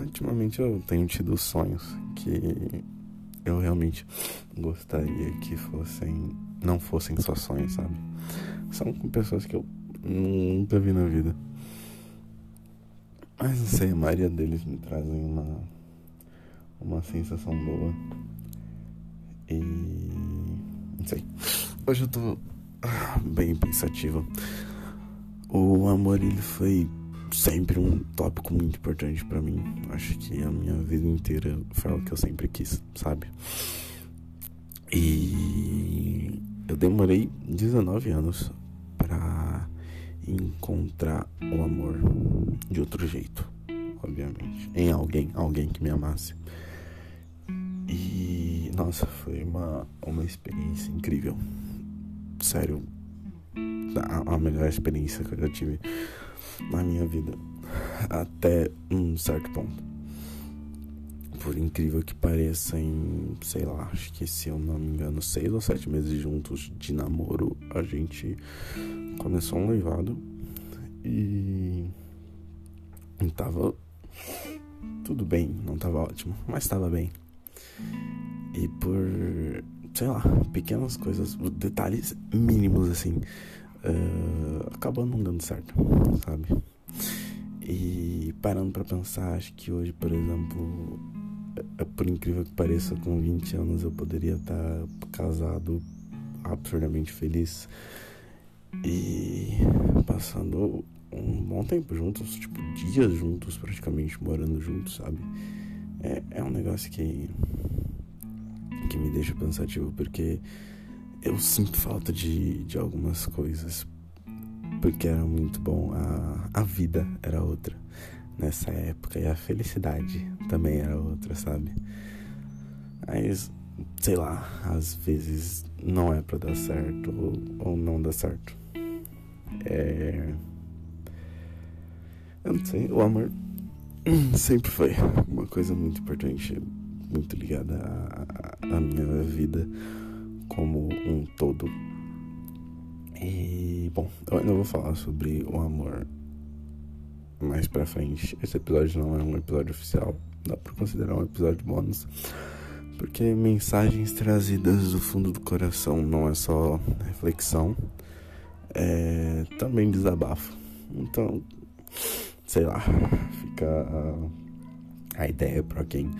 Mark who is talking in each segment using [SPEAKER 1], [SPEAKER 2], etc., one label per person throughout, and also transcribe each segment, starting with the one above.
[SPEAKER 1] ultimamente eu tenho tido sonhos que eu realmente gostaria que fossem. não fossem só sonhos, sabe? São com pessoas que eu nunca vi na vida. Mas não sei, a maioria deles me trazem uma. uma sensação boa. E. não sei. Hoje eu tô bem pensativo. O amor ele foi sempre um tópico muito importante para mim. Acho que a minha vida inteira foi o que eu sempre quis, sabe? E eu demorei 19 anos para encontrar o amor de outro jeito, obviamente, em alguém, alguém que me amasse. E nossa, foi uma uma experiência incrível. Sério, a, a melhor experiência que eu já tive na minha vida até um certo ponto. Por incrível que pareça, em sei lá, acho que se eu não me engano, seis ou sete meses juntos de namoro, a gente começou um noivado e tava tudo bem, não tava ótimo, mas tava bem. E por, sei lá, pequenas coisas, detalhes mínimos assim, uh, acabou não dando certo, sabe? E parando para pensar, acho que hoje, por exemplo, é, por incrível que pareça, com 20 anos eu poderia estar casado, absurdamente feliz e passando um bom tempo juntos, tipo, dias juntos, praticamente morando juntos, sabe? É, é um negócio que, deixa pensativo, porque eu sinto falta de, de algumas coisas. Porque era muito bom. A, a vida era outra nessa época. E a felicidade também era outra, sabe? Mas, sei lá, às vezes não é para dar certo ou, ou não dá certo. É. Eu não sei, o amor sempre foi uma coisa muito importante, muito ligada à, à minha vida como um todo. E, bom, eu ainda vou falar sobre o amor mais pra frente. Esse episódio não é um episódio oficial, dá pra considerar um episódio bônus. Porque mensagens trazidas do fundo do coração não é só reflexão, é também desabafo. Então, sei lá, fica a, a ideia para quem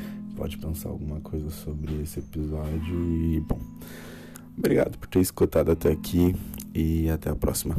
[SPEAKER 1] pode pensar alguma coisa sobre esse episódio e, bom. Obrigado por ter escutado até aqui e até a próxima.